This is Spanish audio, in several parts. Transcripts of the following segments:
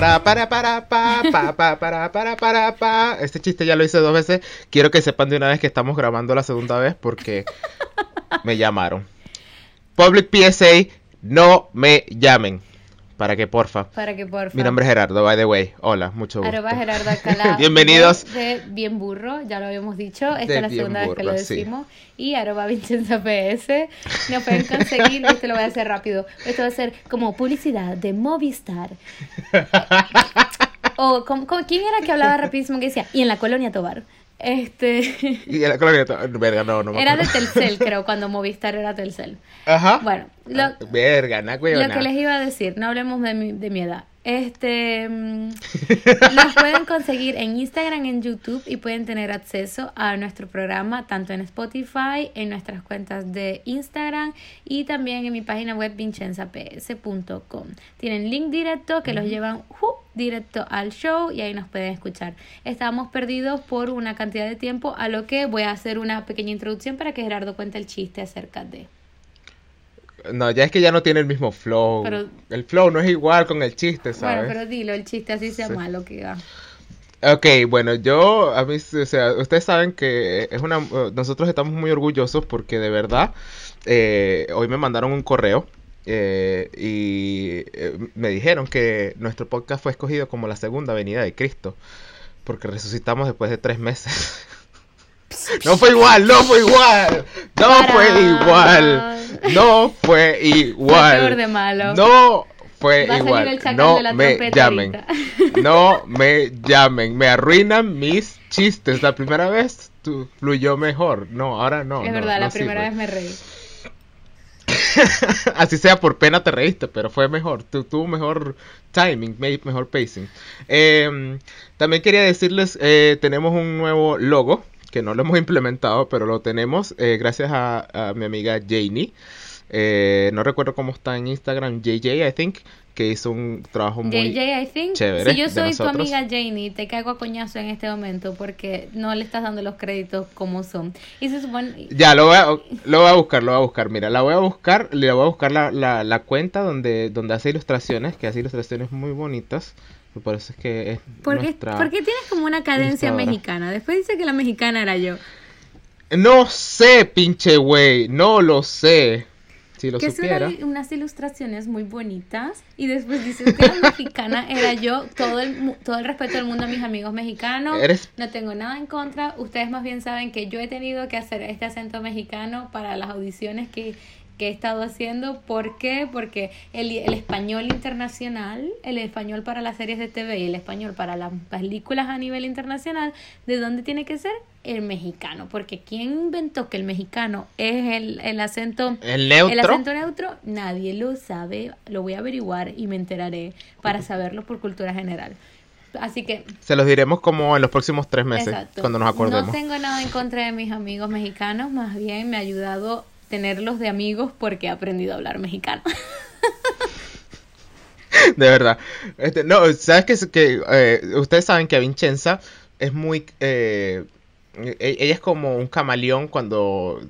para, para, para, pa, pa, pa, para, para, para, pa. Este chiste ya lo hice dos veces. Quiero que sepan de una vez que estamos grabando la segunda vez porque me llamaron. Public PSA, no me llamen. Para que porfa. Para que porfa. Mi nombre es Gerardo, by the way. Hola, mucho gusto. Arroba Gerardo Alcalá. Bienvenidos. De, Bien Burro, ya lo habíamos dicho. Esta De es la segunda vez que lo Burro, sí. decimos. Y arroba Vincenza PS. Nos pueden conseguir. Esto lo voy a hacer rápido. Esto va a ser como publicidad de Movistar. O como- ¿quién era que hablaba rapidísimo que decía? Y en la colonia Tobar. Este. Y verga, no, no me Era de. Telcel, creo, cuando Movistar era Telcel. Ajá. Bueno, lo, Ah, Verga, na, Lo que les iba a decir, no hablemos de mi, de mi edad. Este, mm, nos pueden conseguir en Instagram, en YouTube y pueden tener acceso a nuestro programa tanto en Spotify, en nuestras cuentas de Instagram y también en mi página web vincenzaps.com. Tienen link directo que los llevan ¡ju! directo al show y ahí nos pueden escuchar. Estábamos perdidos por una cantidad de tiempo, a lo que voy a hacer una pequeña introducción para que Gerardo cuente el chiste acerca de. No, ya es que ya no tiene el mismo flow. Pero- El flow no es igual con el chiste, ¿sabes? Bueno, pero dilo, el chiste así sea Sí. malo que va. Ok, bueno, yo, a mí, o sea, ustedes saben que es una, nosotros estamos muy orgullosos porque de verdad, eh, hoy me mandaron un correo eh, y eh, me dijeron que nuestro podcast fue escogido como la segunda venida de Cristo, porque resucitamos después de tres meses. No fue igual, no fue igual, no fue igual, no fue igual. peor de malo. No fue Va igual. No de la me llamen. ahorita. No me llamen. Me arruinan mis chistes. La primera vez tu- fluyó mejor. No, ahora no. es no, verdad, no la primera sirve. vez me reí. Así sea, por pena te reíste, pero fue mejor. Tu- tuvo mejor timing, me- mejor pacing. Eh, también quería decirles, eh, tenemos un nuevo logo, que no lo hemos implementado, pero lo tenemos eh, gracias a, a mi amiga Janie. Eh, no recuerdo cómo está en Instagram, JJ, I think, que hizo un trabajo muy... JJ, I think. chévere si yo soy tu amiga Janie, te caigo a coñazo en este momento porque no le estás dando los créditos como son. Y se supone. Ya, lo voy, a, lo voy a buscar, lo voy a buscar. Mira, la voy a buscar, le voy a buscar la, la, la cuenta donde, donde hace ilustraciones, que hace ilustraciones muy bonitas. Y Por eso es que es ¿Por qué, nuestra... por qué tienes como una cadencia mexicana? Después dice que la mexicana era yo. No sé, pinche güey, no lo sé. Si lo que supiera. son unas ilustraciones muy bonitas y después dices que la mexicana era yo, todo el, todo el respeto del mundo a mis amigos mexicanos, Eres- no tengo nada en contra, ustedes más bien saben que yo he tenido que hacer este acento mexicano para las audiciones que, que he estado haciendo, ¿por qué? Porque el, el español internacional, el español para las series de TV y el español para las películas a nivel internacional, ¿de dónde tiene que ser? El mexicano, porque ¿quién inventó que el mexicano es el, el acento El neutro. el acento neutro nadie lo sabe, lo voy a averiguar y me enteraré para saberlo por cultura general. Así que, Se los diremos como en los próximos tres meses, exacto. cuando nos acordemos. No tengo nada en contra de mis amigos mexicanos, más bien me ha ayudado tenerlos de amigos porque he aprendido a hablar mexicano. De verdad. Este, no, sabes que, que eh, ustedes saben que Vincenza es muy... eh, e- ella es como un camaleón cuando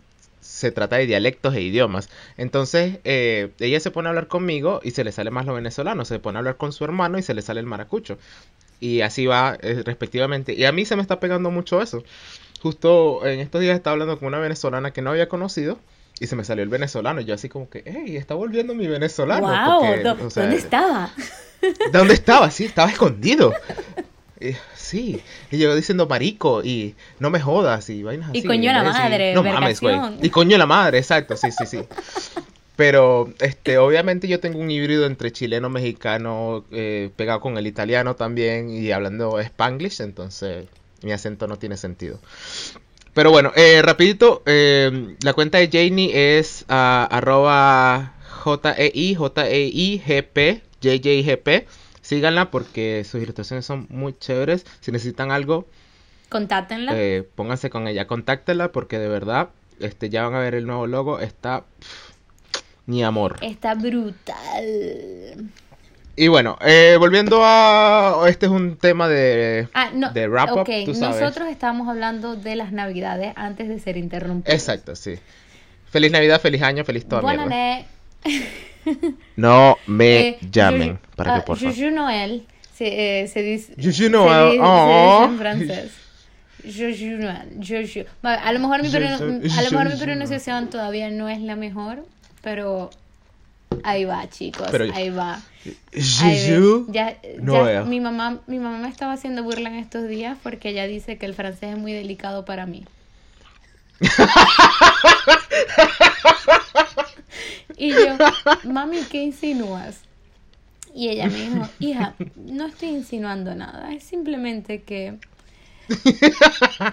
se trata de dialectos e idiomas. Entonces, eh, ella se pone a hablar conmigo y se le sale más lo venezolano. Se pone a hablar con su hermano y se le sale el maracucho. Y así va eh, respectivamente. Y a mí se me está pegando mucho eso. Justo en estos días estaba hablando con una venezolana que no había conocido. Y se me salió el venezolano. Y yo así como que, hey, está volviendo mi venezolano. ¡Wow! porque, ¿Dó- o sea, ¿Dónde estaba? ¿Dónde estaba? Sí, estaba escondido. Eh, sí, y yo diciendo marico y no me jodas y vainas Y así. coño la madre, no mames, güey. Y coño la madre, exacto, sí, sí, sí. Pero, este, obviamente yo tengo un híbrido entre chileno, mexicano, eh, pegado con el italiano también y hablando spanglish, entonces mi acento no tiene sentido. Pero bueno, eh, rapidito, eh, la cuenta de Janie es ah, arroba J-E-I, J-E-I-G-P, J-J-G-P. Síganla porque sus ilustraciones son muy chéveres. Si necesitan algo, Contáctenla. eh, pónganse con ella, contáctenla porque de verdad, este, ya van a ver el nuevo logo, está pff, ni amor. Está brutal. Y bueno, eh, volviendo a, este es un tema de, Ah, no. de wrap up, ok, tú sabes. nosotros estábamos hablando de las navidades antes de ser interrumpidos. Exacto, sí. Feliz Navidad, feliz año, feliz toda Buena ne- No me Eh, llamen, Juju- para que ah, por favor. Juju Noel Se, eh, se dice, Juju Noel, se dice- se oh. dice en francés. Juju Noel, Juju. A lo mejor mi, pronu- Juju- a lo mejor mi Juju pronunciación todavía no es la mejor, pero ahí va, chicos, Pero- ahí va. Ahí. Ya, ya Noel. mi mamá, mi mamá me estaba haciendo burla en estos días porque ella dice que el francés es muy delicado para mí. y yo, mami, ¿qué insinúas? Y ella me dijo, hija, no estoy insinuando nada, es simplemente que...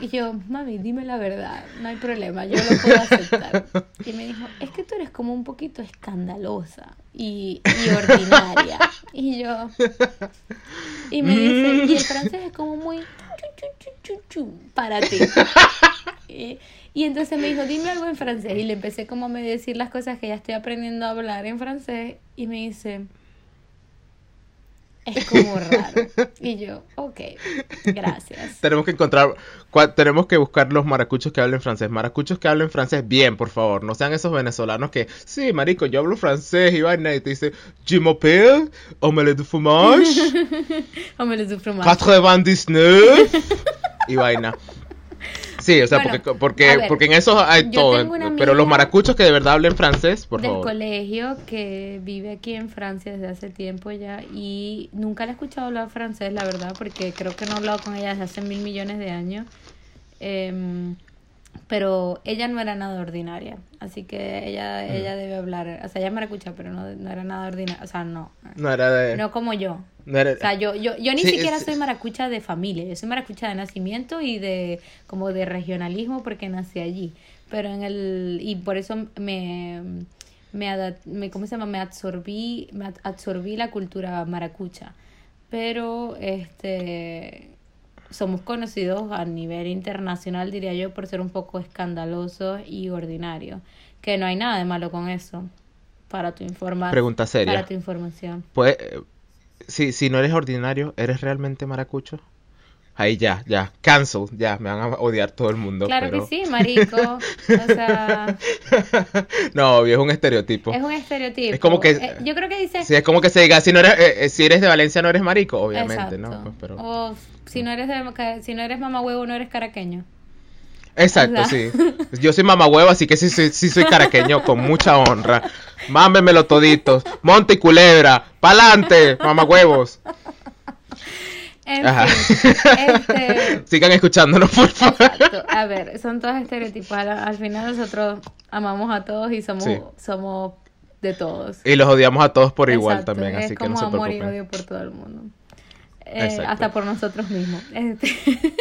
Y yo, mami, dime la verdad, no hay problema, yo lo puedo aceptar. Y me dijo, es que tú eres como un poquito escandalosa y, y ordinaria. Y yo, y me dice, y el francés es como muy para ti. Y, y entonces me dijo, dime algo en francés. Y le empecé como a decir las cosas que ya estoy aprendiendo a hablar en francés. Y me dice, es como raro. Y yo, ok, gracias. Tenemos que encontrar, cua- tenemos que buscar los maracuchos que hablen francés. Maracuchos que hablen francés bien, por favor. No sean esos venezolanos que, sí, marico, yo hablo francés y vaina y te dice, je m'appelle, omelette de fromage, O me lo sufro más. 99 y vaina. Sí, o sea, Bueno, porque, porque, ver, porque en esos hay todo. Pero los maracuchos que de verdad hablen francés, por del favor. colegio que vive aquí en Francia desde hace tiempo ya y nunca la he escuchado hablar francés, la verdad, porque creo que no he hablado con ella desde hace mil millones de años. Em, pero ella no era nada ordinaria, así que ella, ella debe hablar, o sea, ella me escucha, pero no, no era nada ordinaria, o sea, no, No era de. no como yo. O sea, yo, yo, yo ni Sí, siquiera es- soy maracucha de familia, yo soy maracucha de nacimiento y de como de regionalismo porque nací allí. Pero en el y por eso me me, me ¿cómo se llama? Me absorbí, me ab- absorbí la cultura maracucha. Pero este somos conocidos a nivel internacional, diría yo, por ser un poco escandalosos y ordinarios, que no hay nada de malo con eso. Para tu información. Pregunta seria. Para tu información. Pues, si, si no eres ordinario, ¿eres realmente maracucho? Ahí ya, ya, cancel, ya, me van a odiar todo el mundo. Claro pero... que sí, marico. O sea, no, obvio, es un estereotipo. es un estereotipo. Es como que- Eh, yo creo que dice. Sí, es como que se diga, si no eres, eh, eh, si eres de Valencia no eres marico, obviamente, ¿no? Pues, pero... O si no eres de, si no eres mamá huevo, no eres caraqueño. Exacto, o sea. sí. Yo soy mamahuevo, así que sí, sí, sí soy caraqueño con mucha honra. Mámemelo toditos. Monte y culebra. ¡Pa'lante! Mamahuevos. En Ajá. fin, este, Sigan escuchándonos, por favor. exacto. A ver, son todos estereotipos. Al, al final nosotros amamos a todos y somos, Sí. somos de todos. Y los odiamos a todos por igual también, es así que como no se amor y preocupen. odio por todo el mundo. Eh, hasta por nosotros mismos. Este,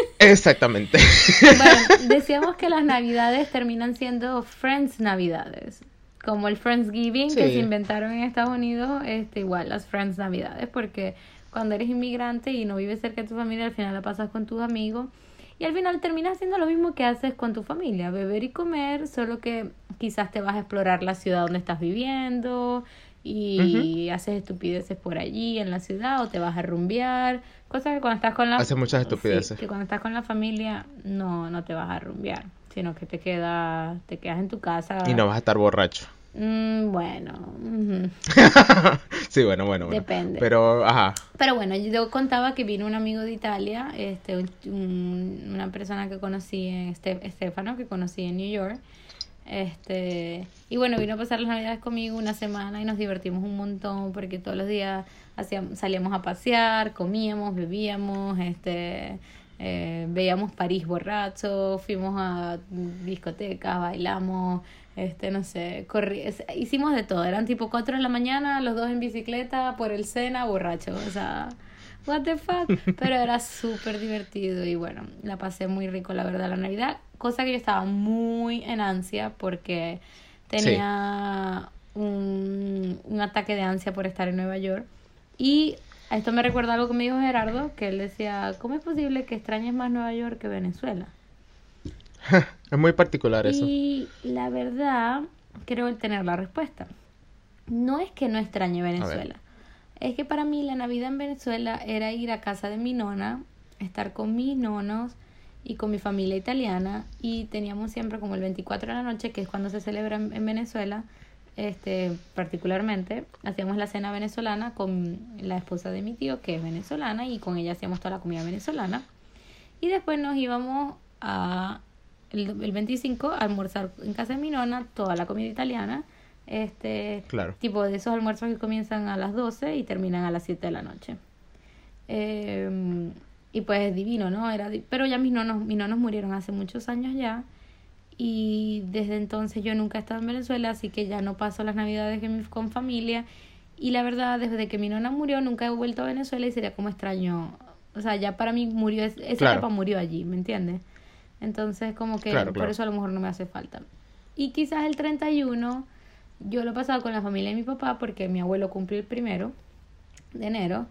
Exactamente. Bueno, decíamos que las navidades terminan siendo Friends Navidades. Como el Friendsgiving que se inventaron en Estados Unidos, este, igual las Friends Navidades, porque cuando eres inmigrante y no vives cerca de tu familia, al final la pasas con tus amigos. Y al final terminas haciendo lo mismo que haces con tu familia, beber y comer, solo que quizás te vas a explorar la ciudad donde estás viviendo y haces estupideces por allí en la ciudad o te vas a rumbear, cosas que cuando estás con la Haces muchas Sí, estupideces. que cuando estás con la familia no no te vas a rumbear, sino que te quedas te quedas en tu casa. Y no vas a estar borracho. Mm, bueno, sí, bueno, bueno, bueno. Depende. Pero, ajá. Pero bueno, yo contaba que vino un amigo de Italia, este, un- un- una persona que conocí en este, Estefano, que conocí en New York. Este, y bueno, vino a pasar las navidades conmigo una semana y nos divertimos un montón porque todos los días hacíamos, salíamos a pasear, comíamos, bebíamos, este, eh, veíamos París borracho, fuimos a discotecas, bailamos, este, no sé, corri hicimos de todo, eran tipo 4 de la mañana, los dos en bicicleta por el Sena, borracho, o sea, what the fuck, pero era súper divertido y bueno, la pasé muy rico la verdad la Navidad, cosa que yo estaba muy en ansia porque tenía un, un ataque de ansia por estar en Nueva York y a esto me recuerda algo que me dijo Gerardo, que él decía, ¿cómo es posible que extrañes más Nueva York que Venezuela? Es muy particular eso. Y la verdad, creo tener la respuesta. No es que no extrañe Venezuela. Es que para mí la Navidad en Venezuela era ir a casa de mi nona, estar con mis nonos y con mi familia italiana. Y teníamos siempre como el 24 de la noche, que es cuando se celebra en, en Venezuela, este, particularmente, hacíamos la cena venezolana con la esposa de mi tío, que es venezolana, y con ella hacíamos toda la comida venezolana. Y después nos íbamos a el, el 25 a almorzar en casa de mi nona toda la comida italiana. Este, Claro. tipo de esos almuerzos que comienzan a las 12 y terminan a las 7 de la noche. Eh, y pues divino, ¿no? Era pero ya mis nonos, mis nonos murieron hace muchos años ya. Y desde entonces yo nunca he estado en Venezuela, así que ya no paso las navidades con familia. Y la verdad, desde que mi nona murió, nunca he vuelto a Venezuela y sería como extraño. O sea, ya para mí murió, es- esa Claro. etapa murió allí, ¿me entiendes? Entonces, como que Claro, por claro. eso a lo mejor no me hace falta. Y quizás el 31, yo lo he pasado con la familia de mi papá, porque mi abuelo cumple el primero de enero.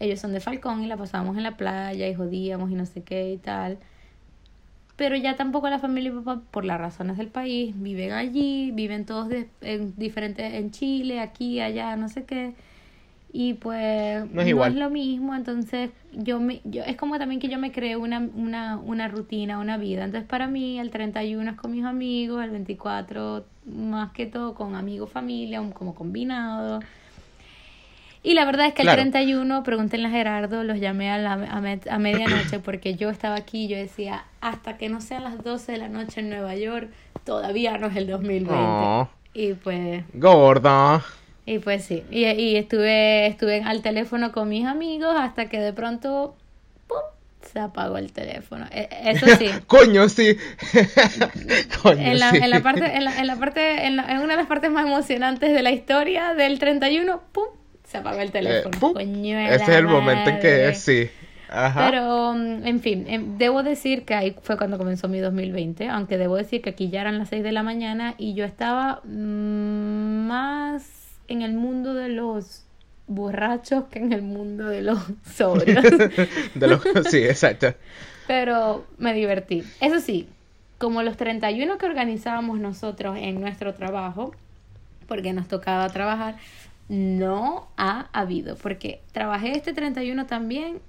Ellos son de Falcón y la pasábamos en la playa y jodíamos y no sé qué y tal. Pero ya tampoco la familia mi papá, por las razones del país, viven allí, viven todos de- en diferentes, en Chile, aquí, allá, no sé qué. Y pues No es igual. lo mismo, entonces yo me, yo, es como también que yo me creo una, una, una rutina, una vida. Entonces para mí el 31 es con mis amigos, el 24 más que todo con amigos, familia, un- como combinado. Y la verdad es que Claro. el 31, pregúntenle a Gerardo, los llamé a, la, a, me- a medianoche porque yo estaba aquí y yo decía, hasta que no sean las 12 de la noche en Nueva York, todavía no es el 2020. Oh. Y pues, Gorda. y pues sí, y, y estuve, estuve al teléfono con mis amigos hasta que de pronto, ¡pum! se apagó el teléfono. E- Eso sí. Coño, sí. Coño, En la, sí. en la parte, en la, en la parte, en, la- en una de las partes más emocionantes de la historia del 31, ¡pum! Se apagó el Eh, teléfono. Ese es el momento en que sí. Ajá. Pero, mm, en fin, em, debo decir que ahí fue cuando comenzó mi 2020, aunque debo decir que aquí ya eran las 6 de la mañana y yo estaba mm, más en el mundo de los borrachos que en el mundo de los sobrios. De los... Sí, exacto. Pero me divertí. Eso sí, como los 31 que organizábamos nosotros en nuestro trabajo, porque nos tocaba trabajar, no ha habido, porque trabajé este 31 también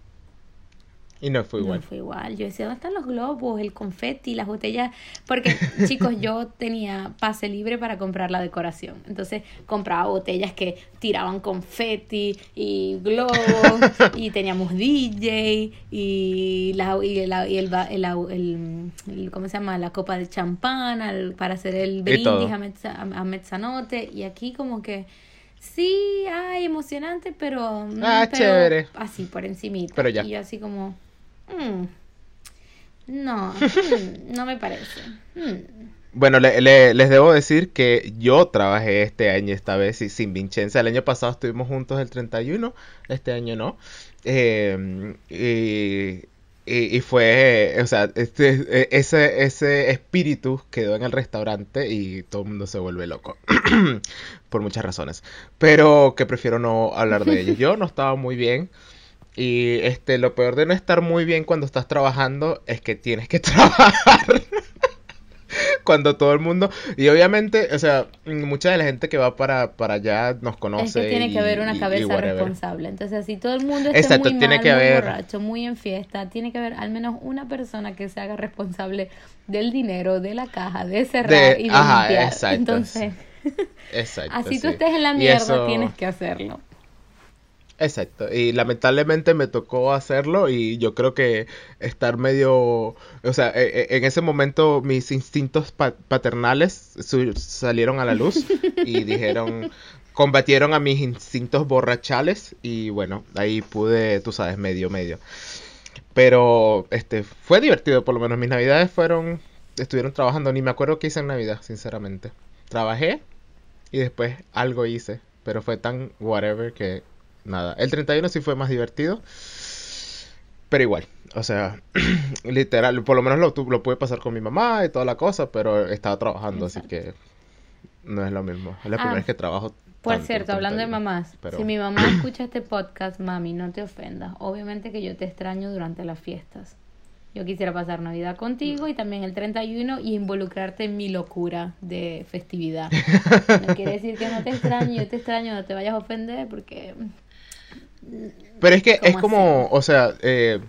Y no fue igual. no fue igual. Yo decía, ¿dónde están los globos, el confeti, las botellas? Porque, chicos, yo tenía pase libre para comprar la decoración. Entonces, compraba botellas que tiraban confeti y globos, y teníamos DJ, y, la, y, la- y el, el, el- el- ¿cómo se llama? La copa de champán para hacer el brindis a, mezza- a, a mezzanotte. Y aquí como que... Sí, ay, emocionante, pero... mm, Ah, pero chévere. Así, por encimita. Pero ya. Y yo así como... mm, no, mm, no me parece. mm". Bueno, le- le- les debo decir que yo trabajé este año esta vez y sin Vincenza. El año pasado estuvimos juntos el 31, este año no. Eh, y, y- fue, o sea, este, ese, ese espíritu quedó en el restaurante y todo el mundo se vuelve loco. Por muchas razones. Pero que prefiero no hablar de ello. Yo no estaba muy bien. Y este, lo peor de no estar muy bien cuando estás trabajando es que tienes que trabajar. Cuando todo el mundo, y obviamente, o sea, mucha de la gente que va para, para allá nos conoce. Es que tiene que haber una cabeza responsable. Entonces, si todo el mundo está Exacto, muy tiene mal, que muy haber- borracho, muy en fiesta, tiene que haber al menos una persona que se haga responsable del dinero, de la caja, de cerrar De- y de ajá, limpiar. exacto. Entonces, Exacto, así tú sí. estés en la mierda, eso- tienes que hacerlo. Exacto, y lamentablemente me tocó hacerlo y yo creo que estar medio, o sea, e- e- en ese momento mis instintos pa- paternales salieron a la luz y dijeron, combatieron a mis instintos borrachales y bueno, ahí pude, tú sabes, medio, medio. Pero este fue divertido, por lo menos mis navidades fueron, estuvieron trabajando, ni me acuerdo qué hice en Navidad, sinceramente. Trabajé y después algo hice, pero fue tan whatever que nada. El 31 sí fue más divertido, pero igual, o sea, literal, por lo menos lo, lo pude pasar con mi mamá y toda la cosa, pero estaba trabajando, así que no es lo mismo. Es la Ah, primera vez que trabajo. Por tanto, cierto, hablando de 31, mamás, pero- si mi mamá escucha este podcast, mami, no te ofendas. Obviamente que yo te extraño durante las fiestas. Yo quisiera pasar Navidad contigo y también el 31 y involucrarte en mi locura de festividad. No quiere decir que no te extraño, yo te extraño, no te vayas a ofender porque Pero es que es ¿Cómo como, o sea, eh,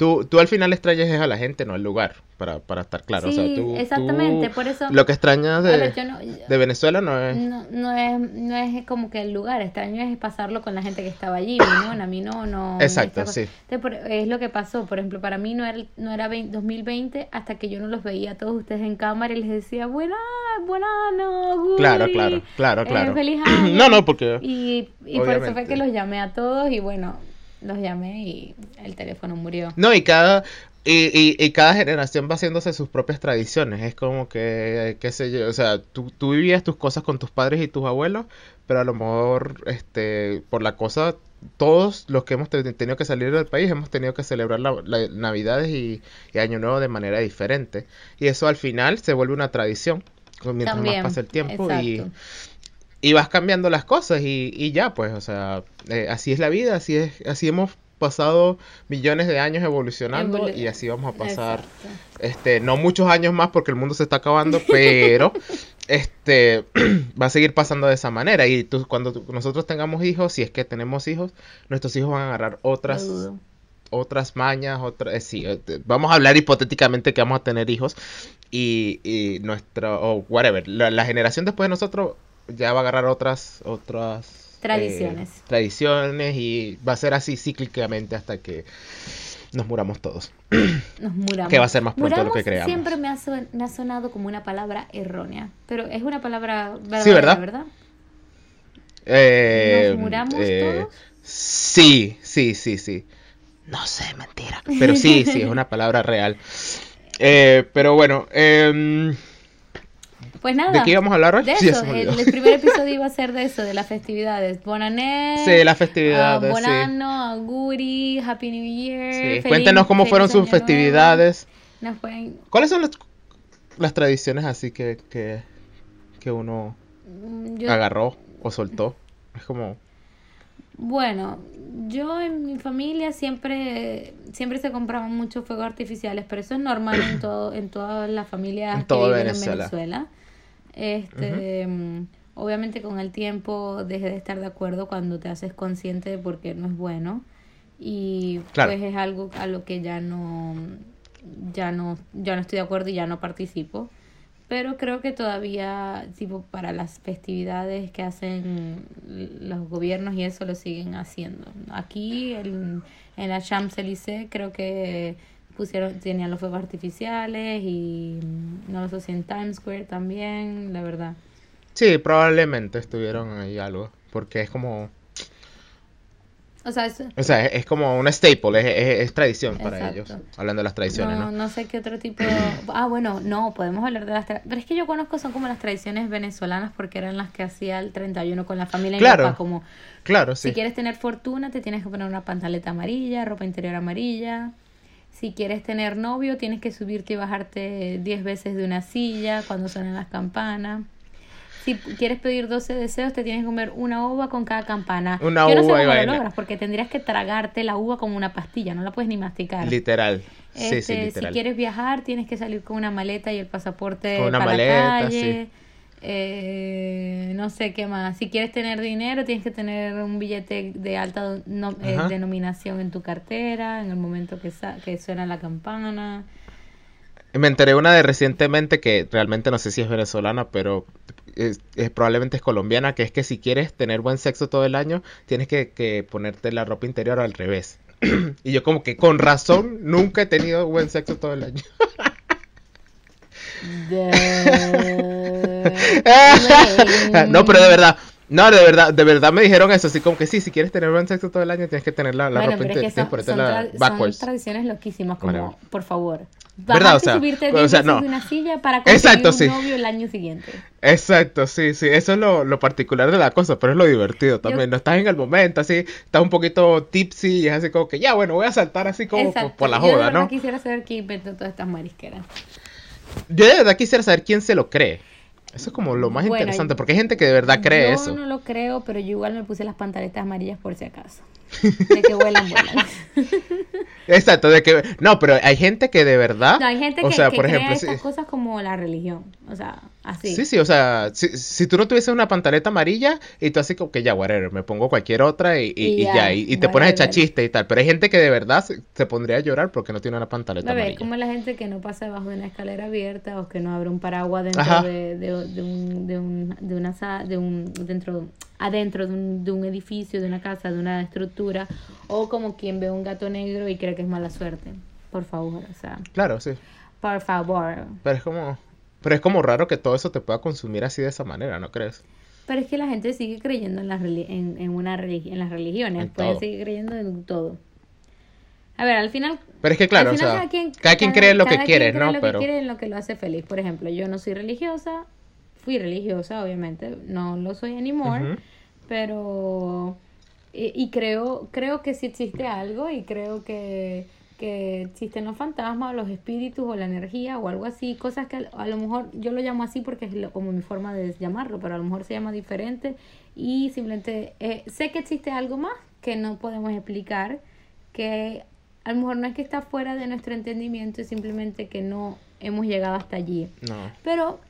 tú, tú al final extrañas es a la gente, no al lugar, para, para estar claro. o sea, Sí, tú, exactamente, tú por eso- Lo que extrañas A de, ver, yo no- de Venezuela no es... No, no es, no es como que el lugar, extraño es pasarlo con la gente que estaba allí, mi nona, mi no Exacto, sí. es lo que pasó, por ejemplo, para mí no era, no era 20 2020 hasta que yo no los veía a todos ustedes en cámara y les decía, buena, buena, no, Claro, claro, claro, eh, claro. feliz año". No, no, porque... Y, y por eso fue que los llamé a todos y bueno, los llamé y el teléfono murió. No, y cada, y, y, y cada generación va haciéndose sus propias tradiciones. Es como que, qué sé yo, o sea, tú, tú vivías tus cosas con tus padres y tus abuelos, pero a lo mejor, este, por la cosa, todos los que hemos te- tenido que salir del país hemos tenido que celebrar la, la- Navidades y, y Año Nuevo de manera diferente. Y eso al final se vuelve una tradición, mientras También, más pasa el tiempo exacto. y vas cambiando las cosas y, y ya, pues, o sea, eh, así es la vida, así es, así hemos pasado millones de años evolucionando Evolu- y así vamos a pasar, Exacto. este, no muchos años más porque el mundo se está acabando, pero este va a seguir pasando de esa manera y tú, cuando tú- nosotros tengamos hijos, si es que tenemos hijos, nuestros hijos van a agarrar otras otras mañas, otras, eh, sí, eh, vamos a hablar hipotéticamente que vamos a tener hijos y, y nuestra, o whatever, la, la generación después de nosotros ya va a agarrar otras, otras eh, Tradiciones. tradiciones y va a ser así cíclicamente hasta que nos muramos todos. Nos muramos. Que va a ser más pronto de lo que creamos. Siempre me ha, son- me ha sonado como una palabra errónea, pero es una palabra verdadera, Sí, ¿verdad? ¿verdad? Eh, ¿Nos muramos eh, todos? Sí, sí, sí, sí. No sé, mentira. Pero sí, sí, es una palabra real. Pero bueno, em, Pues nada. ¿de qué íbamos a hablar hoy? De Sí, eso, el, primer episodio iba a ser de eso, de las festividades. Bonané, Sí, las festividades, sí. Bonano, Auguri, Happy New Year. Sí, feliz- Cuéntenos cómo fueron sus festividades. Nos pueden- ¿Cuáles son las, las tradiciones así que, que, que uno mm, yo- agarró o soltó? Es como... Bueno, yo en mi familia siempre siempre se compraban muchos fuegos artificiales, pero eso es normal en todo en todas las familias que viven en Venezuela. Este, mm, obviamente con el tiempo dejé de estar de acuerdo cuando te haces consciente de por qué no es bueno y Claro. pues es algo a lo que ya no ya no ya no estoy de acuerdo y ya no participo. Pero creo que todavía, tipo, para las festividades que hacen los gobiernos y eso lo siguen haciendo. Aquí, en, en la Champs-Élysées, creo que pusieron, tenían los fuegos artificiales y mm, no lo sé si en Times Square también, la verdad. Sí, probablemente estuvieron ahí algo. Porque es como... O sea, eso, O sea, es, es como una staple, es, es- es tradición para Exacto. ellos. Hablando de las tradiciones, no, ¿no? no sé qué otro tipo Ah, bueno, no, podemos hablar de las... tra- Pero es que yo conozco son como las tradiciones venezolanas porque eran las que hacía el 31 con la familia y Claro. papá, como Claro, sí. Si quieres tener fortuna, te tienes que poner una pantaleta amarilla, ropa interior amarilla. Si quieres tener novio, tienes que subirte y bajarte 10 veces de una silla cuando suenan las campanas. Si quieres pedir 12 deseos, te tienes que comer una uva con cada campana. Una Yo no sé uva y cómo lo logras, porque tendrías que tragarte la uva como una pastilla, no la puedes ni masticar. Literal. Sí, sí, Este, literal. Si quieres viajar, tienes que salir con una maleta y el pasaporte Con una para maleta, la calle. sí. Eh, no sé qué más. Si quieres tener dinero, tienes que tener un billete de alta no- eh, denominación en tu cartera en el momento que, sa- que suena la campana. Me enteré una de recientemente que realmente no sé si es venezolana, pero es, es- probablemente es colombiana, que es que si quieres tener buen sexo todo el año, tienes que, que ponerte la ropa interior al revés. y yo como que con razón nunca he tenido buen sexo todo el año. no, pero de verdad, no, de verdad, de verdad me dijeron eso, así como que sí, si quieres tener buen sexo todo el año, tienes que tener la, la Bueno, ropa pero es que interior, son, tienes que tradiciones loquísimas, como, por favor. ¿Verdad? O sea, subirte o 10 sea, veces no. de una silla para conseguir Exacto, un sí. novio el año siguiente. Exacto, sí, sí, eso es lo, lo particular de la cosa, pero es lo divertido también. No estás en el momento, así, estás un poquito tipsy y es así como que ya, bueno, voy a saltar así como por, la Yo de joda, verdad ¿no? quisiera saber quién inventó todas estas marisqueras. Yo de verdad quisiera saber quién se lo cree. Eso es como lo más Bueno, interesante, porque hay gente que de verdad cree yo eso. no lo creo, pero yo igual me puse las pantaletas amarillas por si acaso. De que vuelan, vuelan. Exacto, de que... No, pero hay gente que de verdad... No, hay gente o que, sea, que por crea estas cosas como la religión. O sea, así. Sí, sí, o sea, si, si tú no tuvieses una pantaleta amarilla y tú así como que ya, whatever, me pongo cualquier otra y, y- Y y ya, y, y te pones a echar chiste y tal. Pero hay gente que de verdad se, se pondría a llorar porque no tiene una pantaleta Bebé, es amarilla. como la gente que no pasa debajo de una escalera abierta o que no abre un paraguas dentro de, de, de un, de, un, de una de un dentro adentro de un, de un edificio, de una casa, de una estructura o como quien ve un gato negro y cree que es mala suerte. Por favor, o sea, Claro, sí. por favor. Pero es como... Pero es como raro que todo eso te pueda consumir así de esa manera, ¿no crees? Pero es que la gente sigue creyendo en las en, en una en las religiones, En todo. seguir creyendo en todo. A ver, al final Pero es que claro, o sea, cada quien, cada quien cree en lo que quiere, ¿no? lo Pero... que quiere en lo que lo hace feliz. Por ejemplo, yo no soy religiosa, fui religiosa, obviamente, no lo soy anymore, Ujú. pero y, y creo creo que sí existe algo y creo que que existen los fantasmas, los espíritus o la energía o algo así, cosas que a lo mejor yo lo llamo así porque es lo- como mi forma de llamarlo, pero a lo mejor se llama diferente y simplemente eh, sé que existe algo más que no podemos explicar, que a lo mejor no es que está fuera de nuestro entendimiento, es simplemente que no hemos llegado hasta allí. No. Pero,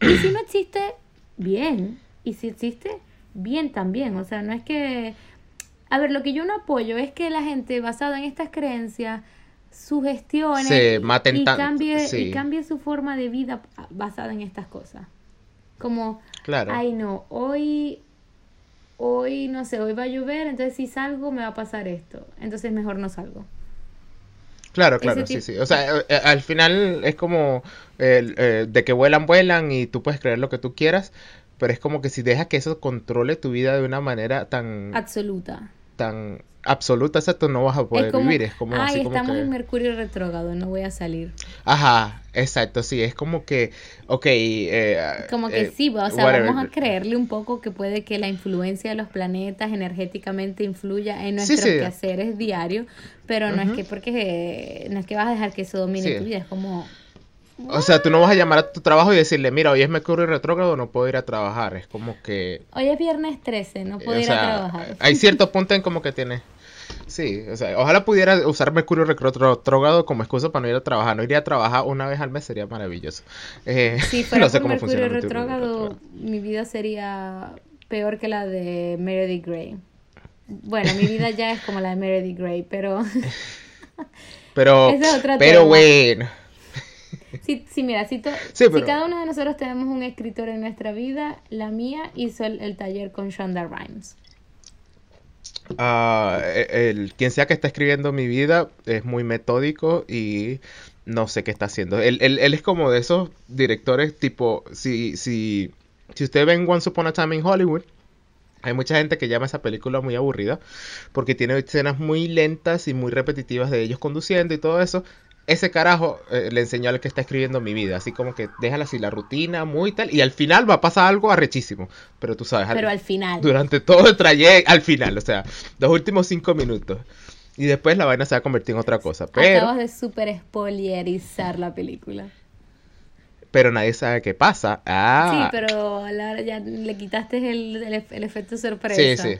y si no existe, bien. Y si existe, bien también. O sea, no es que... A ver, lo que yo no apoyo es que la gente basada en estas creencias sugestione Se y- maten y, tan- cambie, sí. y cambie su forma de vida basada en estas cosas. Como, Claro. ay no, hoy, hoy no sé, hoy va a llover, entonces si salgo me va a pasar esto. Entonces mejor no salgo. Claro, claro, sí, sí. O sea, eh, eh, al final es como eh, de que vuelan, vuelan y tú puedes creer lo que tú quieras, pero es como que si dejas que eso controle tu vida de una manera tan, Absoluta. Tan absoluta, exacto, no vas a poder es como, vivir. Es como ay, así como estamos que... en Mercurio retrógrado, no voy a salir. Ajá, exacto, sí, es como que, ok, eh, Como que eh, sí, o sea, whatever. vamos a creerle un poco que puede que la influencia de los planetas energéticamente influya en nuestros sí. quehaceres diarios, pero no es que porque no es que vas a dejar que eso domine Sí. tu vida, es como O sea, tú no vas a llamar a tu trabajo y decirle, mira, hoy es Mercurio retrógrado, no puedo ir a trabajar. Es como que... hoy es viernes 13, no puedo o ir sea, a trabajar. Hay cierto punto en como que tiene. Sí, o sea, ojalá pudiera usar Mercurio retrógrado como excusa para no ir a trabajar. No iría a trabajar una vez al mes sería maravilloso. Eh, Si fuera no sé por cómo funciona Mercurio retrógrado, mi vida sería peor que la de Meredith Grey. Bueno, mi vida ya es como la de Meredith Grey, pero Pero, es pero bueno. Sí, sí, mira, si, to- Sí, si pero- cada uno de nosotros tenemos un escritor en nuestra vida, la mía hizo el, el taller con Shonda Rhimes. E- el, quien sea que está escribiendo mi vida es muy metódico y no sé qué está haciendo. Él, él- él es como de esos directores tipo, si, si, si usted ven Once Upon a Time in Hollywood, hay mucha gente que llama esa película muy aburrida porque tiene escenas muy lentas y muy repetitivas de ellos conduciendo y todo eso. Ese carajo eh, le enseñó al que está escribiendo mi vida, así como que déjala así la rutina, muy tal, y al final va a pasar algo arrechísimo, pero tú sabes, Pero al final. durante todo el trayecto, al final, o sea, los últimos cinco minutos. Y después la vaina se va a convertir en otra cosa. Pero, Acabas de super spoilerizar la película. pero nadie sabe qué pasa. Ah, Sí, pero la ya le quitaste el, el, el efecto sí, sorpresa. sí.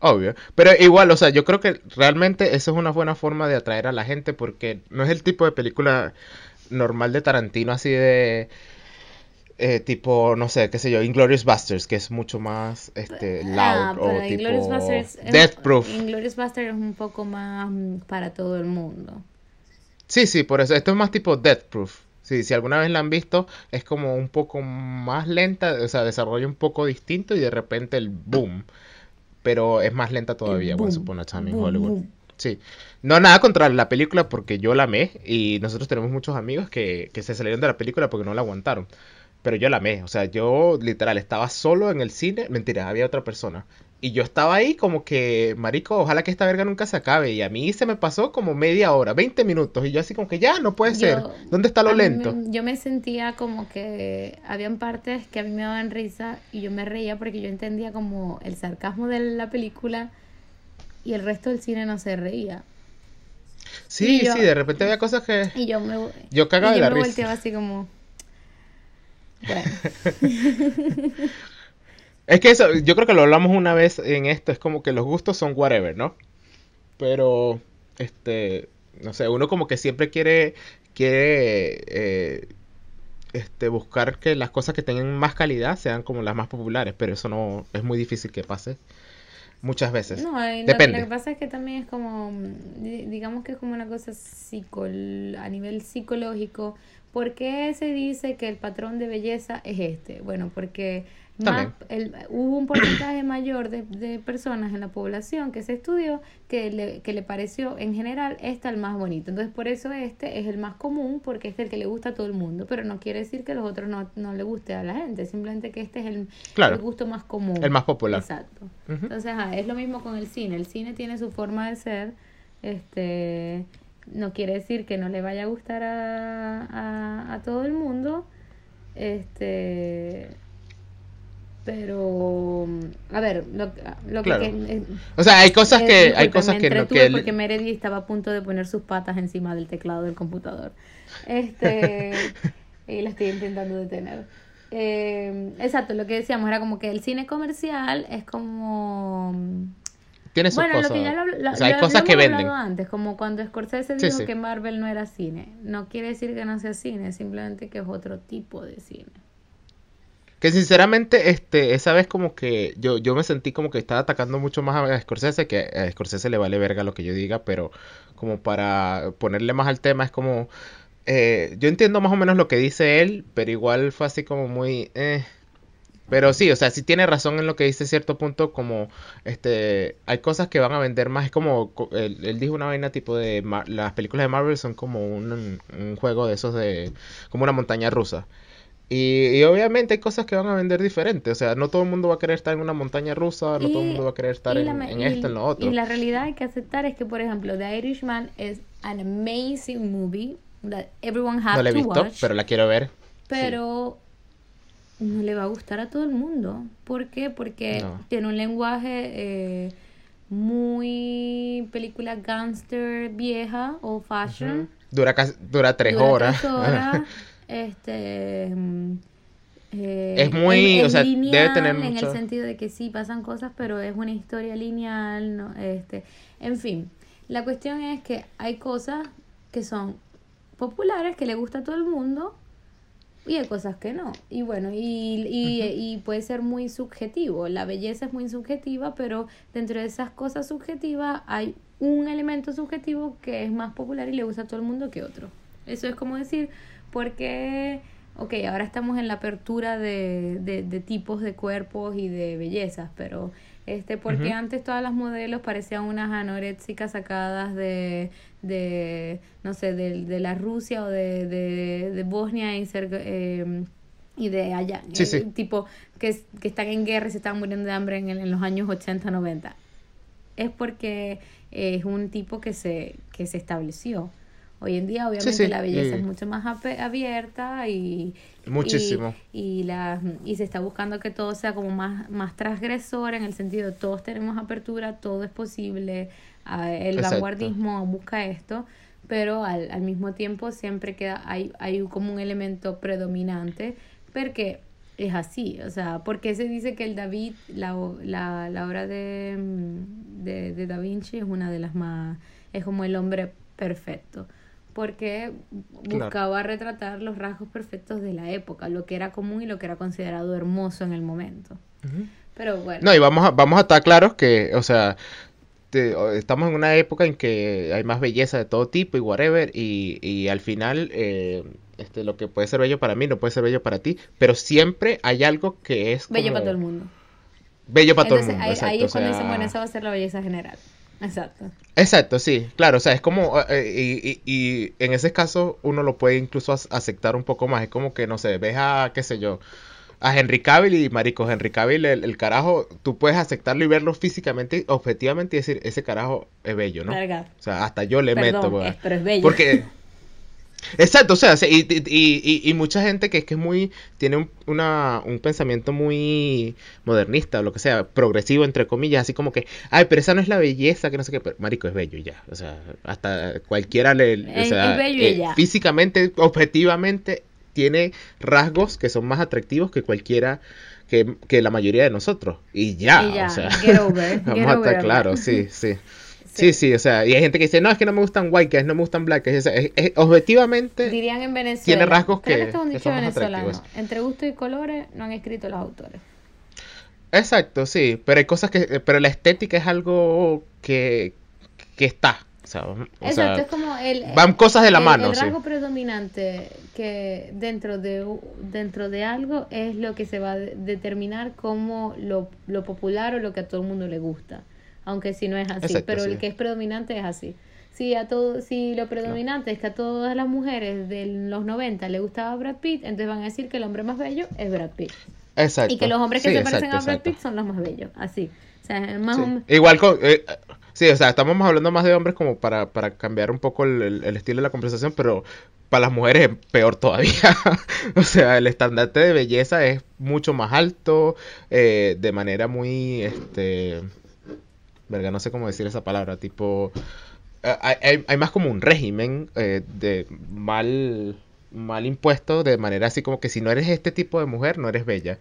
Obvio. Pero igual, o sea, yo creo que realmente eso es una buena forma de atraer a la gente porque no es el tipo de película normal de Tarantino así de... eh, tipo, no sé, qué sé yo, Inglorious Busters, que es mucho más este, loud Ah, o tipo Basterds es- Death Proof. Inglourious Basterds es un poco más mm, para todo el mundo. Sí, sí, por eso. Esto es más tipo Death Proof. Sí, si alguna vez la han visto, es como un poco más lenta, o sea, desarrolla un poco distinto y de repente el boom. Pero es más lenta todavía, Once Upon a Time in Hollywood. Sí. No, nada contra la película porque yo la amé y nosotros tenemos muchos amigos que, que se salieron de la película porque no la aguantaron. Pero yo la amé, o sea, yo literal estaba solo en el cine, mentira, había otra persona. Y yo estaba ahí como que, marico, ojalá que esta verga nunca se acabe. Y a mí se me pasó como media hora, 20 minutos. Y yo así como que ya, no puede ser. Yo- ¿Dónde está lo lento? me- yo me sentía como que habían partes que a mí me daban risa y yo me reía porque yo entendía como el sarcasmo de la película y el resto del cine no se reía. Sí, yo- sí, de repente había cosas que... Y yo me, Yo cagaba y de yo la me risa. volteaba así como... Bueno, Es que eso, yo creo que lo hablamos una vez en esto, es como que los gustos son whatever, ¿no? Pero, este, no sé, uno como que siempre quiere, quiere, eh, este, buscar que las cosas que tengan más calidad sean como las más populares, pero eso no, es muy difícil que pase muchas veces. No, Depende. Lo, que pasa es que también es como, digamos que es como una cosa a nivel psicológico. ¿Por qué se dice que el patrón de belleza es este? Bueno, porque el, hubo un porcentaje mayor de, de, personas en la población que se estudió que le, que le pareció en general este el más bonito. Entonces por eso este es el más común porque es el que le gusta a todo el mundo, pero no quiere decir que los otros no, no le guste a la gente, simplemente que este es el, el gusto más común. El más popular. Exacto. Entonces es lo mismo con el cine, el cine tiene su forma de ser, este no quiere decir que no le vaya a gustar a, a, a todo el mundo. Este pero a ver lo, lo que, eh, o sea hay cosas que hay cosas que no que porque Meredith estaba a punto de poner sus patas encima del teclado del computador. Este y la estoy intentando detener. Eh, exacto lo que decíamos era como que el cine comercial es como tiene sus bueno, lo que ya lo, o sea, hay cosas que venden. antes como cuando Scorsese dijo que Marvel no era cine. No quiere decir que no sea cine simplemente que es otro tipo de cine que sinceramente, este, esa vez como que yo, yo me sentí como que estaba atacando mucho más a Scorsese, que a Scorsese le vale verga lo que yo diga, pero como para ponerle más al tema es como... Eh, yo entiendo más o menos lo que dice él, pero igual fue así como muy... Eh. Pero sí, o sea, sí tiene razón en lo que dice cierto punto, como este, hay cosas que van a vender más, es como, él, dijo una vaina tipo de, las películas de Marvel son como un, un, juego de esos de, como una montaña rusa. Y, obviamente hay cosas que van a vender diferente. O sea, no todo el mundo va a querer estar en una montaña rusa, no todo el mundo va a querer estar en, esto, en lo otro. Y la realidad hay que aceptar es que, por ejemplo, The Irishman es an amazing movie that everyone has no la he visto, pero la quiero ver. Pero no le va a gustar a todo el mundo. ¿Por qué? Porque tiene un lenguaje eh, muy película gangster vieja o fashion. Dura, dura tres horas. Tres horas. este eh, es muy, o sea, debe tener en el sentido de que sí pasan cosas, pero es una historia lineal, no, este, en fin, la cuestión es que hay cosas que son populares que le gusta a todo el mundo y hay cosas que no. Y bueno, y, y, y puede ser muy subjetivo. La belleza es muy subjetiva, pero dentro de esas cosas subjetivas hay un elemento subjetivo que es más popular y le gusta a todo el mundo que otro. Eso es como decir, porque, ok, ahora estamos en la apertura de, de, tipos de cuerpos y de bellezas, pero este porque antes todas las modelos parecían unas anoréxicas sacadas de, de no sé, de, de la Rusia o de, de, de Bosnia y eh, y de allá, eh, tipo que, que están en guerra y se están muriendo de hambre en, en los años 80, 90. Es porque es un tipo que se, que se estableció. Hoy en día, obviamente, la belleza es mucho más abierta y. Muchísimo. Y, la, y se está buscando que todo sea como más, más transgresor en el sentido de todos tenemos apertura, todo es posible. el vanguardismo busca esto, pero al, al mismo tiempo siempre queda, hay, hay como un elemento predominante, porque es así, o sea, porque se dice que el David, la, la, la obra de, de, de Da Vinci es una de las más, es como el hombre perfecto porque buscaba retratar los rasgos perfectos de la época, lo que era común y lo que era considerado hermoso en el momento. Pero bueno. No, y vamos a, vamos a estar claros que, o sea, estamos en una época en que hay más belleza de todo tipo y whatever, y, y al final, eh, este, lo que puede ser bello para mí no puede ser bello para ti, pero siempre hay algo que es... Bello para todo el mundo. Bello para todo el mundo. Ahí, ahí es cuando dicen, bueno, esa va a ser la belleza general. Exacto. Exacto, sí, claro, o sea, es como, eh, y, y, en ese caso uno lo puede incluso aceptar un poco más, es como que, no sé, ves a, qué sé yo, a Henry Cavill y marico, Henry Cavill, el, carajo, tú puedes aceptarlo y verlo físicamente, objetivamente y decir, ese carajo es bello, ¿no? O sea, hasta yo le meto, es, pero es bello. Porque... Exacto, o sea, y, y, y, mucha gente que es que es muy, tiene un, una, un pensamiento muy modernista o lo que sea, progresivo entre comillas, así como que, ay, pero esa no es la belleza, que no sé qué, pero, marico, es bello y ya, o sea, hasta cualquiera le, o sea, eh, físicamente, objetivamente, tiene rasgos que son más atractivos que cualquiera que, que la mayoría de nosotros. Y ya, Y ya, o sea, vamos a estar claros, sí, sí. Sí, sí, o sea, y hay gente que dice, no, es que no me gustan white guys, no me gustan black guys. Es- es- es- objetivamente, Dirían en Venezuela. Tiene rasgos Creo que- esto es un que dicho más venezolano. Entre gusto y colores no han escrito los autores. exacto, sí, pero hay cosas que, pero la estética es algo que, que está, o sea, o Exacto, sea, es como el... van cosas de la el- mano, El sí. rasgo predominante que dentro de, dentro de algo es lo que se va a de- determinar como lo, lo popular o lo que a todo el mundo le gusta. Aunque si no es así, Exacto, pero sí. el que es predominante es así. Si, a todo, si lo predominante es que a todas las mujeres de los 90 le gustaba Brad Pitt, entonces van a decir que el hombre más bello es Brad Pitt. Exacto. Y que los hombres que Sí, se parecen a Brad exacto. Pitt son los más bellos. Así. O sea, es más Sí. Igual con... eh, sí, o sea, estamos hablando más de hombres como para, para cambiar un poco el, el- el estilo de la conversación, pero para las mujeres es peor todavía. o sea, el estandarte de belleza es mucho más alto, eh, de manera muy, este... Verga, no sé cómo decir esa palabra, tipo... eh, hay, hay- hay más como un régimen eh, de mal, mal impuesto, de manera así como que si no eres este tipo de mujer, no eres bella.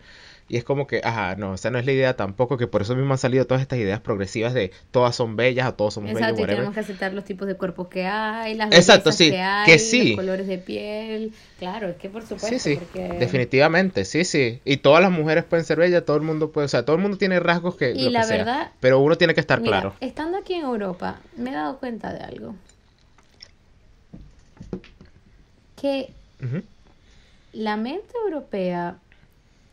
Y es como que, ajá, no, esa no es la idea tampoco, que por eso mismo han salido todas estas ideas progresivas de todas son bellas o todos somos bellos, Exacto, y whatever. tenemos que aceptar los tipos de cuerpos que hay, las Exacto, sí, que hay, que sí. los colores de piel. Claro, es que por supuesto, Sí, sí, porque... definitivamente, sí, sí. Y todas las mujeres pueden ser bellas, todo el mundo puede, o sea, todo el mundo tiene rasgos que, Y lo la que sea, verdad- pero uno tiene que estar Mira, claro. estando aquí en Europa, me he dado cuenta de algo. Que Ujú. la mente europea,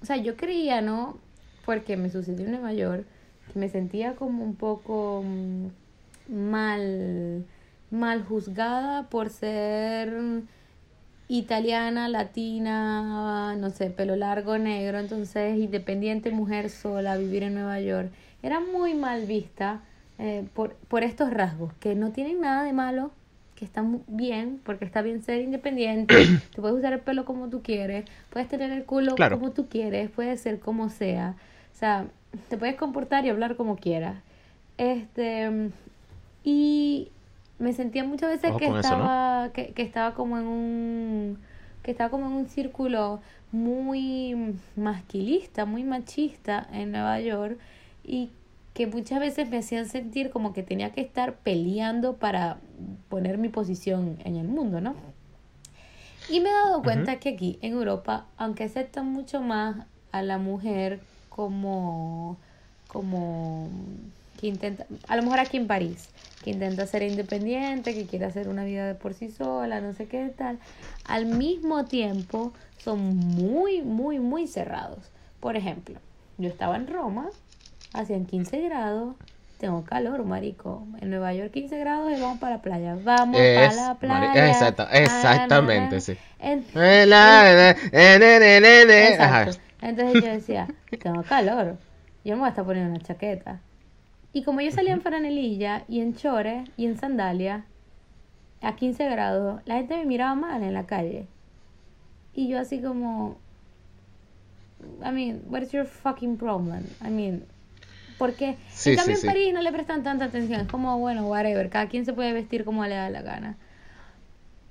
o sea, yo creía, ¿no? Porque me sucedió en Nueva York, que me sentía como un poco mm, mal, mal juzgada por ser italiana, latina, no sé, pelo largo, negro, entonces independiente, mujer sola, vivir en Nueva York. Era muy mal vista eh, por, por estos rasgos, que no tienen nada de malo, que están mu- bien, porque está bien ser independiente, te puedes usar el pelo como tú quieres, puedes tener el culo Claro. como tú quieres, puedes ser como sea, o sea, te puedes comportar y hablar como quieras. Este, y me sentía muchas veces Ojo que con eso, ¿no? estaba, que, que estaba como en un, que estaba como en un círculo muy masquilista, muy machista en Nueva York y que muchas veces me hacían sentir como que tenía que estar peleando para poner mi posición en el mundo, ¿no? Y me he dado cuenta que aquí en Europa, aunque aceptan mucho más a la mujer como, como que intenta, a lo mejor aquí en París, que intenta ser independiente, que quiere hacer una vida de por sí sola, no sé qué tal, al mismo tiempo son muy, muy, muy cerrados. Por ejemplo, yo estaba en Roma, hacían 15 grados, tengo calor, marico. En Nueva York 15 grados y vamos para la playa. Vamos Es- para la playa. exacta- Ah, exactamente, sí. Exacto. Entonces yo decía, tengo calor. Yo me voy a estar poniendo una chaqueta. Y como yo salía en franelilla y en chores y en sandalia a 15 grados, la gente me miraba mal en la calle. Y yo así como, I mean, what is your fucking problem? I mean, porque Sí, en cambio sí, sí. en París no le prestan tanta atención. Es como, bueno, whatever, cada quien se puede vestir como le da la gana.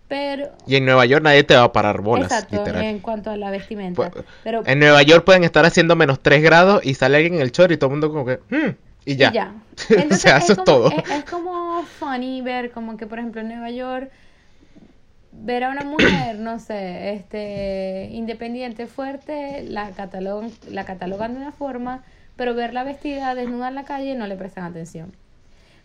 Pero, Y en Nueva York nadie te va a parar bolas, exacto, literal. en cuanto a la vestimenta. Pu- Pero En Nueva York pueden estar haciendo menos 3 grados y sale alguien en el chor y todo el mundo como que, "Hmm", y ya. Y ya. o Entonces, sea, eso es, como, todo. Es, es como funny ver como que, por ejemplo, en Nueva York, ver a una mujer, no sé, este, independiente, fuerte, la catalogan, la catalogan de una forma, pero verla vestida desnuda en la calle no le prestan atención.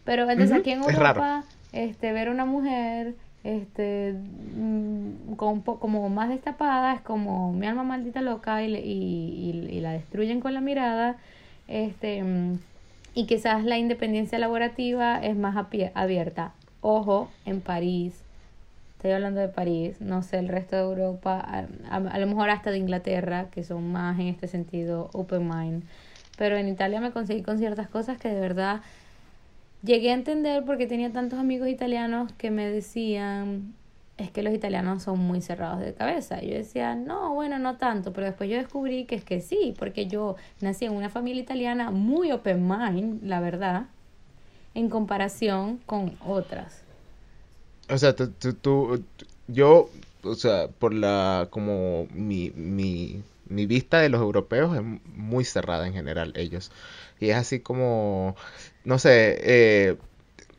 Pero entonces aquí en es. Europa, este, ver a una mujer este mm, con como más destapada es como mi alma maldita loca y, le- y, y- y la destruyen con la mirada este mm, y quizás la independencia laborativa es más abierta ojo en París estoy hablando de París no sé el resto de Europa a, a- a lo mejor hasta de Inglaterra que son más en este sentido open mind pero en Italia me conseguí con ciertas cosas que de verdad llegué a entender porque tenía tantos amigos italianos que me decían es que los italianos son muy cerrados de cabeza. Y yo decía, no, bueno, no tanto, pero después yo descubrí que es que sí, porque yo nací en una familia italiana muy open mind, la verdad, en comparación con otras. O sea, tú, tú- tú- yo, o sea, por la, como mi, mi, mi vista de los europeos es muy cerrada en general, ellos. Y es así como, no sé, eh,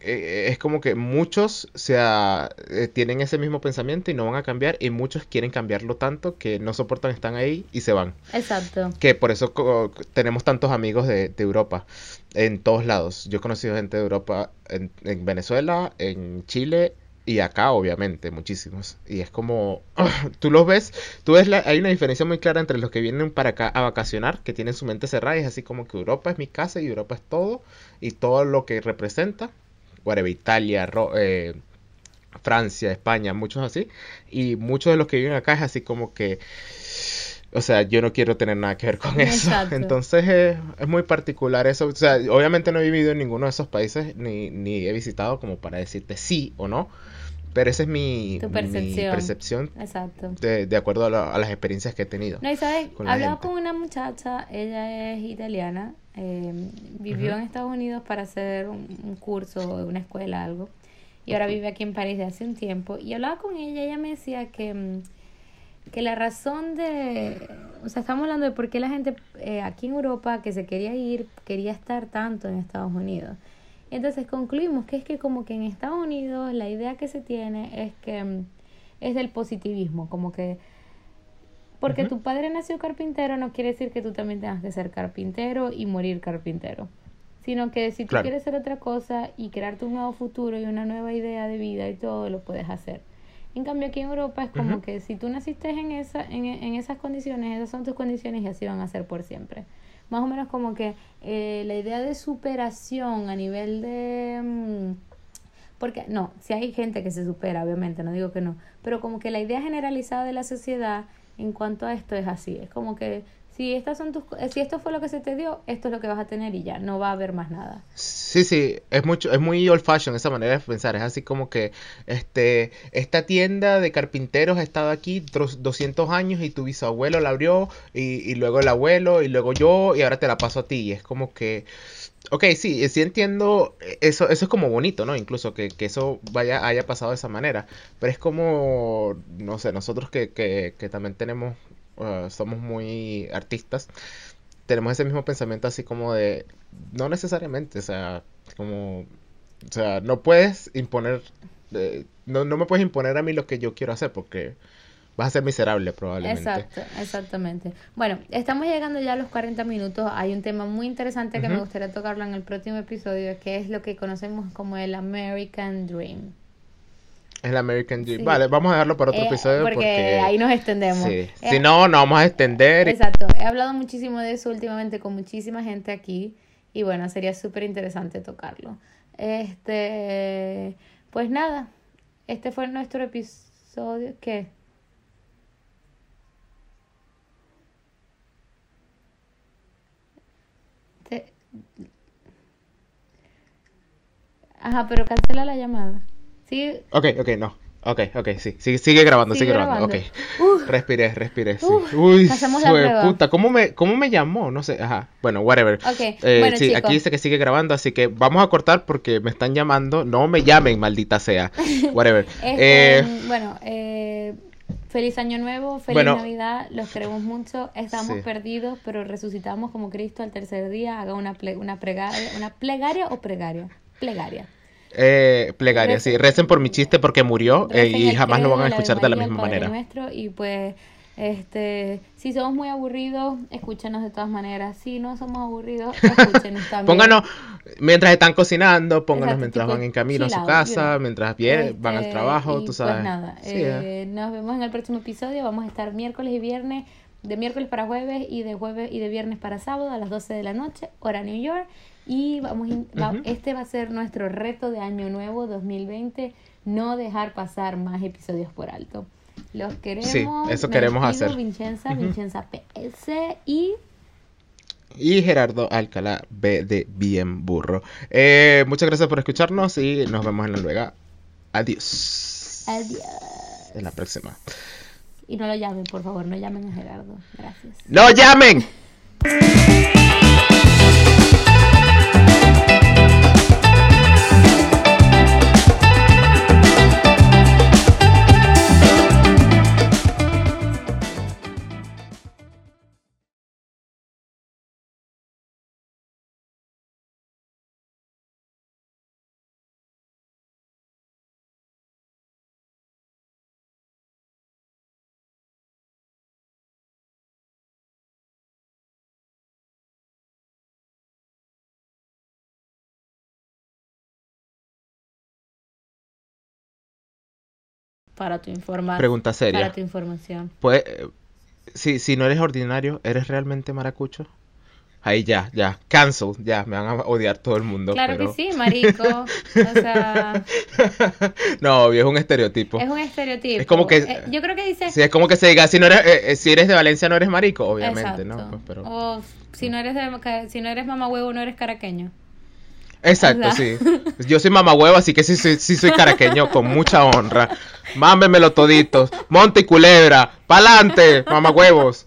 eh, es como que muchos se eh, tienen ese mismo pensamiento y no van a cambiar y muchos quieren cambiarlo tanto que no soportan, están ahí y se van. Exacto. Que por eso tenemos tantos amigos de, Europa en todos lados. Yo he conocido gente de Europa en, Venezuela, en Chile y acá obviamente muchísimos. Y es como, tú los ves, tú ves, la, hay una diferencia muy clara entre los que vienen para acá a vacacionar, que tienen su mente cerrada y es así como que Europa es mi casa y Europa es todo y todo lo que representa whatever, Italia, eh, Francia, España, muchos así. Y muchos de los que viven acá es así como que, o sea, yo no quiero tener nada que ver con eso. Entonces eh, es muy particular eso. O sea, obviamente no he vivido en ninguno de esos países ni, ni he visitado como para decirte sí o no. Pero esa es mi, percepción. Exacto. De, acuerdo a, las experiencias que he tenido. No, y sabes, hablaba con una muchacha, ella es italiana, eh, vivió en Estados Unidos para hacer un, curso, una escuela, algo. Y ahora vive aquí en París de hace un tiempo. Y hablaba con ella, ella me decía que, mm, que la razón de... O sea, estamos hablando de por qué la gente eh, aquí en Europa que se quería ir, quería estar tanto en Estados Unidos. Entonces concluimos que es que como que en Estados Unidos la idea que se tiene es que mm, es del positivismo, como que porque tu padre nació carpintero no quiere decir que tú también tengas que ser carpintero y morir carpintero. Sino que si tú quieres ser otra cosa y crearte un nuevo futuro y una nueva idea de vida y todo, lo puedes hacer. En cambio aquí en Europa es como que si tú naciste en, esa, en, en, esas condiciones, esas son tus condiciones y así van a ser por siempre. Más o menos como que eh, la idea de superación a nivel de... Mm, porque no, si hay gente que se supera, obviamente, no digo que no, pero como que la idea generalizada de la sociedad en cuanto a esto es así. Es como que si estas son tus si esto fue lo que se te dio, esto es lo que vas a tener y ya, no va a haber más nada. Sí, sí, es mucho es muy old fashion esa manera de pensar, es así como que este esta tienda de carpinteros ha estado aquí 200 años y tu bisabuelo la abrió y, y luego el abuelo y luego yo y ahora te la paso a ti y es como que Ok, sí, sí entiendo, eso, eso es como bonito, ¿no? Incluso que, que eso vaya, haya pasado de esa manera, pero es como, no sé, nosotros que, que, que también tenemos, uh, somos muy artistas, tenemos ese mismo pensamiento así como de, no necesariamente, o sea, como, o sea, no puedes imponer, eh, no, no me puedes imponer a mí lo que yo quiero hacer porque vas a ser miserable probablemente. Exacto, exactamente. Bueno, estamos llegando ya a los 40 minutos. Hay un tema muy interesante que me gustaría tocarlo en el próximo episodio, que es lo que conocemos como el American Dream. El American Dream. Vale, vamos a dejarlo para otro eh, episodio porque, ahí nos extendemos. Sí. Eh, si no, nos vamos a extender. Exacto. He hablado muchísimo de eso últimamente con muchísima gente aquí y bueno, sería súper interesante tocarlo. Este, pues nada, este fue nuestro episodio. ¿Qué? Ajá, pero cancela la llamada. Sí. Ok, ok, no. Ok, ok, sí. Sigue, sigue grabando, sigue, grabando. Ok. respiré, respiré, sí. Uy, la puta. ¿Cómo me, ¿Cómo me llamó? No sé. Ajá. Bueno, whatever. Ok. Eh, bueno, sí, aquí dice que sigue grabando, así que vamos a cortar porque me están llamando. No me llamen, maldita sea. Whatever. Este, eh, bueno, eh Feliz Año Nuevo, feliz Navidad, los queremos mucho. Estamos perdidos, pero resucitamos como Cristo al tercer día. Haga una, una, plegaria, una plegaria o pregaria. Plegaria. Eh, plegaria, sí. Recen por mi chiste porque murió eh, y jamás lo van a escuchar de la misma manera. Nuestro, y pues este, si somos muy aburridos, escúchenos de todas maneras. Si no somos aburridos, escúchenos también. pónganos mientras están cocinando, pónganos mientras van en camino a su casa, mientras vienen, van al este, trabajo, tú pues sabes. Pues nada, eh, nos vemos en el próximo episodio. Vamos a estar miércoles y viernes, de miércoles para jueves y de jueves y de viernes para sábado a las 12 de la noche, hora New York. Y vamos, este va a ser nuestro reto de año nuevo 2020, no dejar pasar más episodios por alto. Los queremos. Sí, eso queremos hacer. Vincenza, Vincenza PS y. Y Gerardo Alcalá B de Bien Burro. Eh, muchas gracias por escucharnos y nos vemos en la luega. Adiós. Adiós. En la próxima. Y no lo llamen, por favor, no llamen a Gerardo. Gracias. ¡No llamen! para tu información. Pregunta seria. Para tu información. Pues, eh, si, si no eres ordinario, ¿eres realmente maracucho? Ahí ya, ya, cancel, ya, me van a odiar todo el mundo. Claro pero- que sí, marico. O sea, no, obvio, es un estereotipo. es un estereotipo. Es como que- Eh, yo creo que dice... Sí, es como que se diga, si, no eres, eh, si eres de Valencia no eres marico, obviamente, ¿no? Pues, pero... O si no eres de, si no eres mamá huevo, no eres caraqueño. Exacto, sí. Yo soy mamahuevo, así que sí, sí, sí soy caraqueño con mucha honra. Mámemelo toditos. Monte y culebra. ¡Pa'lante, mamahuevos!